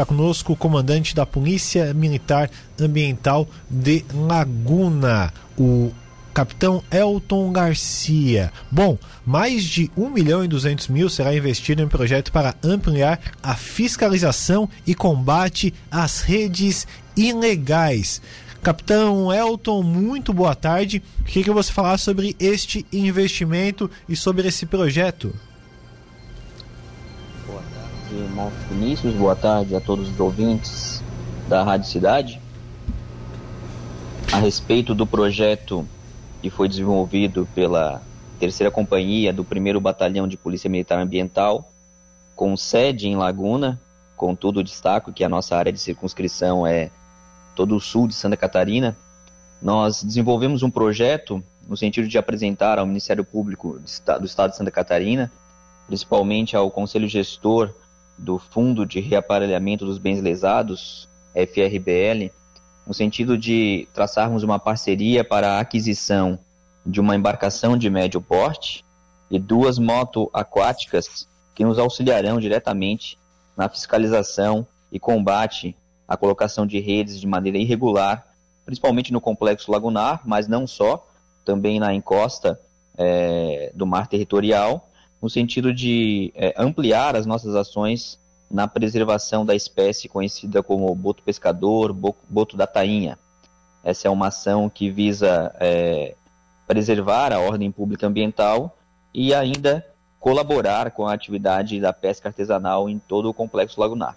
está conosco o comandante da Polícia Militar Ambiental de Laguna, o capitão Elton Garcia. Bom, mais de 1 milhão e 200 mil será investido em projeto para ampliar a fiscalização e combate às redes ilegais. Capitão Elton, muito boa tarde. Queria que você falasse sobre este investimento e sobre esse projeto. Marcos Vinícius. Boa tarde a todos os ouvintes da Rádio Cidade. A respeito do projeto que foi desenvolvido pela terceira companhia do primeiro batalhão de Polícia Militar Ambiental, com sede em Laguna, contudo destaco que a nossa área de circunscrição é todo o sul de Santa Catarina, nós desenvolvemos um projeto no sentido de apresentar ao Ministério Público do Estado de Santa Catarina, principalmente ao Conselho Gestor do Fundo de Reaparelhamento dos Bens Lesados, FRBL, no sentido de traçarmos uma parceria para a aquisição de uma embarcação de médio porte e duas moto aquáticas que nos auxiliarão diretamente na fiscalização e combate a colocação de redes de maneira irregular, principalmente no complexo lagunar, mas não só, também na encosta é, do mar territorial, no sentido de é, ampliar as nossas ações na preservação da espécie conhecida como boto pescador, boto da tainha. Essa é uma ação que visa é, preservar a ordem pública ambiental e ainda colaborar com a atividade da pesca artesanal em todo o complexo lagunar.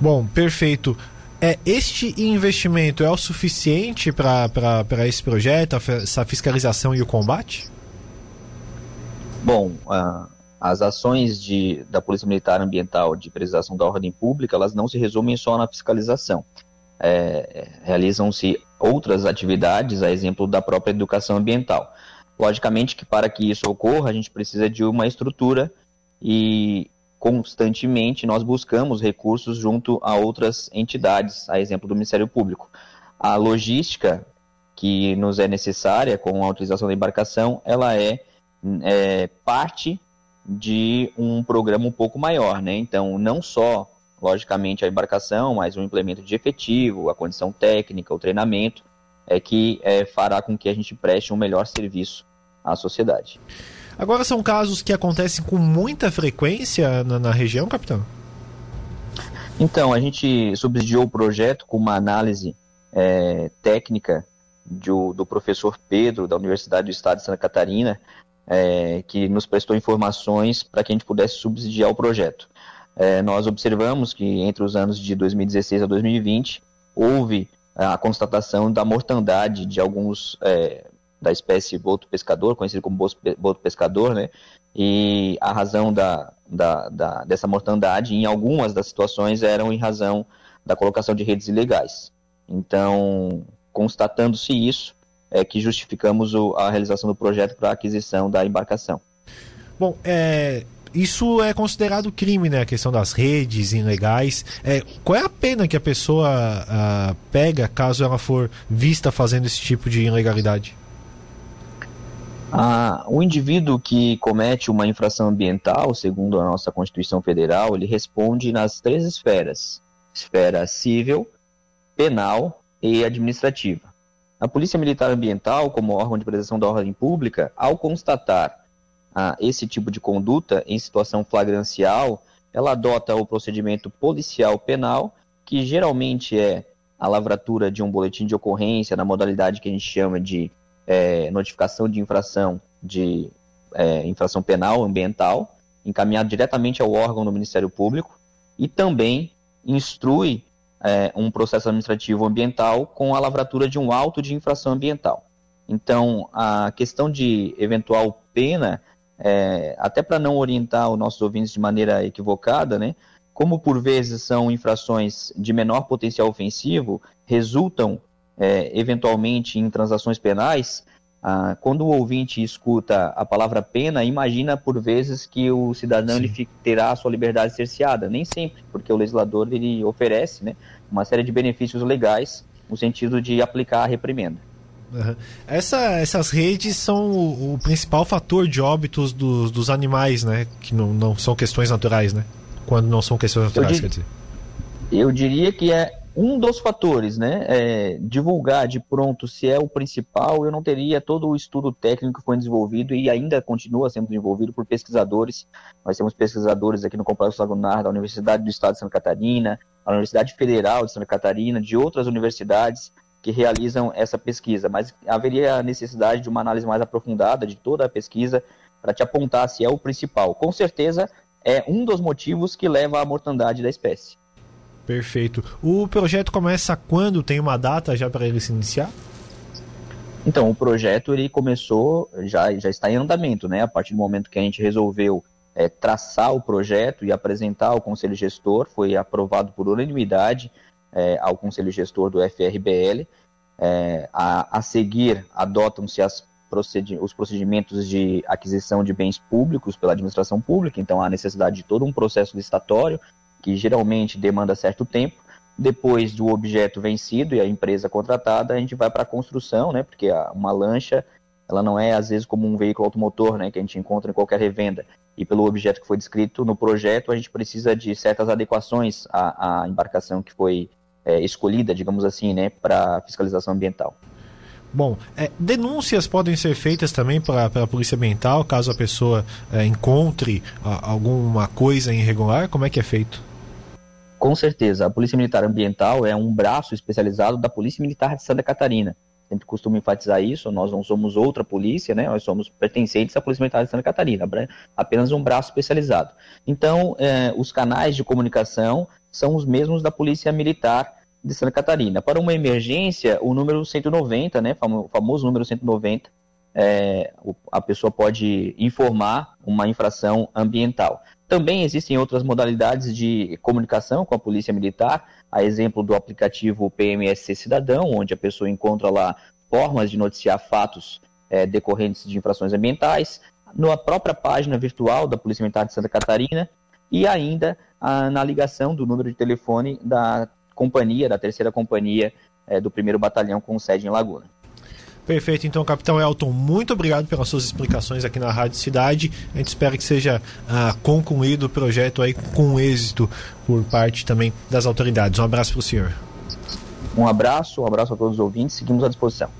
Bom, perfeito. É, este investimento é o suficiente para esse projeto, essa fiscalização e o combate? Bom, uh, as ações de, da Polícia Militar Ambiental de preservação da ordem pública, elas não se resumem só na fiscalização. É, Realizam-se outras atividades, a exemplo da própria educação ambiental. Logicamente que para que isso ocorra, a gente precisa de uma estrutura e constantemente nós buscamos recursos junto a outras entidades, a exemplo do Ministério Público. A logística que nos é necessária com a utilização da embarcação, ela é, é parte de um programa um pouco maior, né? Então, não só, logicamente, a embarcação, mas o implemento de efetivo, a condição técnica, o treinamento, é que é, fará com que a gente preste um melhor serviço à sociedade. Agora são casos que acontecem com muita frequência na, na região, capitão? Então, a gente subsidiou o projeto com uma análise é, técnica do, do, professor Pedro, da Universidade do Estado de Santa Catarina, é, que nos prestou informações para que a gente pudesse subsidiar o projeto. É, nós observamos que entre os anos de 2016 a 2020 houve a constatação da mortandade de alguns é, da espécie boto pescador, conhecido como boto pescador, né? E a razão da, da, da, dessa mortandade, em algumas das situações, eram em razão da colocação de redes ilegais. Então, constatando-se isso, é que justificamos o, a realização do projeto para a aquisição da embarcação. Bom, é, isso é considerado crime, né? A questão das redes ilegais. É, qual é a pena que a pessoa a, pega caso ela for vista fazendo esse tipo de ilegalidade? Ah, o indivíduo que comete uma infração ambiental, segundo a nossa Constituição Federal, ele responde nas três esferas: esfera civil, penal e administrativa. A Polícia Militar Ambiental, como órgão de preservação da ordem pública, ao constatar ah, esse tipo de conduta em situação flagrancial, ela adota o procedimento policial penal, que geralmente é a lavratura de um boletim de ocorrência na modalidade que a gente chama de é, notificação de infração de é, infração penal ambiental, encaminhado diretamente ao órgão do Ministério Público e também instrui é, um processo administrativo ambiental com a lavratura de um auto de infração ambiental. Então, a questão de eventual pena, é, até para não orientar os nossos ouvintes de maneira equivocada, né, como por vezes são infrações de menor potencial ofensivo, resultam é, eventualmente em transações penais, ah, quando o ouvinte escuta a palavra pena, imagina por vezes que o cidadão ele terá a sua liberdade cerceada. Nem sempre, porque o legislador ele oferece né, uma série de benefícios legais no sentido de aplicar a reprimenda. Uhum. Essa, essas redes são o, o, principal fator de óbitos dos, dos animais, né? Que não, não são questões naturais, né? quando não são questões naturais, quer dizer? Eu diria que é um dos fatores, né? É, divulgar de pronto se é o principal, eu não teria todo o estudo técnico que foi desenvolvido e ainda continua sendo desenvolvido por pesquisadores. Nós temos pesquisadores aqui no Complexo Lagunar da Universidade do Estado de Santa Catarina, da Universidade Federal de Santa Catarina, de outras universidades que realizam essa pesquisa, mas haveria a necessidade de uma análise mais aprofundada de toda a pesquisa para te apontar se é o principal. Com certeza é um dos motivos que leva à mortandade da espécie. Perfeito. O projeto começa quando? Tem uma data já para ele se iniciar? Então, o projeto ele começou, já, já está em andamento, né? A partir do momento que a gente resolveu é, traçar o projeto e apresentar ao Conselho Gestor, foi aprovado por unanimidade é, ao Conselho Gestor do FRBL. É, a, a seguir, adotam-se procedi os procedimentos de aquisição de bens públicos pela administração pública, então há necessidade de todo um processo licitatório, que geralmente demanda certo tempo. Depois do objeto vencido e a empresa contratada, a gente vai para a construção, né? Porque uma lancha, ela não é às vezes como um veículo automotor, né? Que a gente encontra em qualquer revenda. E pelo objeto que foi descrito no projeto, a gente precisa de certas adequações à, à embarcação que foi é, escolhida, digamos assim, né? Para fiscalização ambiental. Bom, é, denúncias podem ser feitas também para a Polícia Ambiental caso a pessoa é, encontre a, alguma coisa irregular? Como é que é feito? Com certeza, a Polícia Militar Ambiental é um braço especializado da Polícia Militar de Santa Catarina. Sempre costumo enfatizar isso, nós não somos outra polícia, né? nós somos pertencentes à Polícia Militar de Santa Catarina, apenas um braço especializado. Então, eh, os canais de comunicação são os mesmos da Polícia Militar de Santa Catarina. Para uma emergência, o número 190, né, o famoso número 190, é, a pessoa pode informar uma infração ambiental. Também existem outras modalidades de comunicação com a Polícia Militar, a exemplo do aplicativo PMSC Cidadão, onde a pessoa encontra lá formas de noticiar fatos é, decorrentes de infrações ambientais, na própria página virtual da Polícia Militar de Santa Catarina e ainda a, na ligação do número de telefone da companhia, da terceira companhia é, do primeiro batalhão com sede em Laguna. Perfeito, então, capitão Elton, muito obrigado pelas suas explicações aqui na Rádio Cidade. A gente espera que seja ah, concluído o projeto aí com êxito por parte também das autoridades. Um abraço para o senhor. Um abraço, um abraço a todos os ouvintes, seguimos à disposição.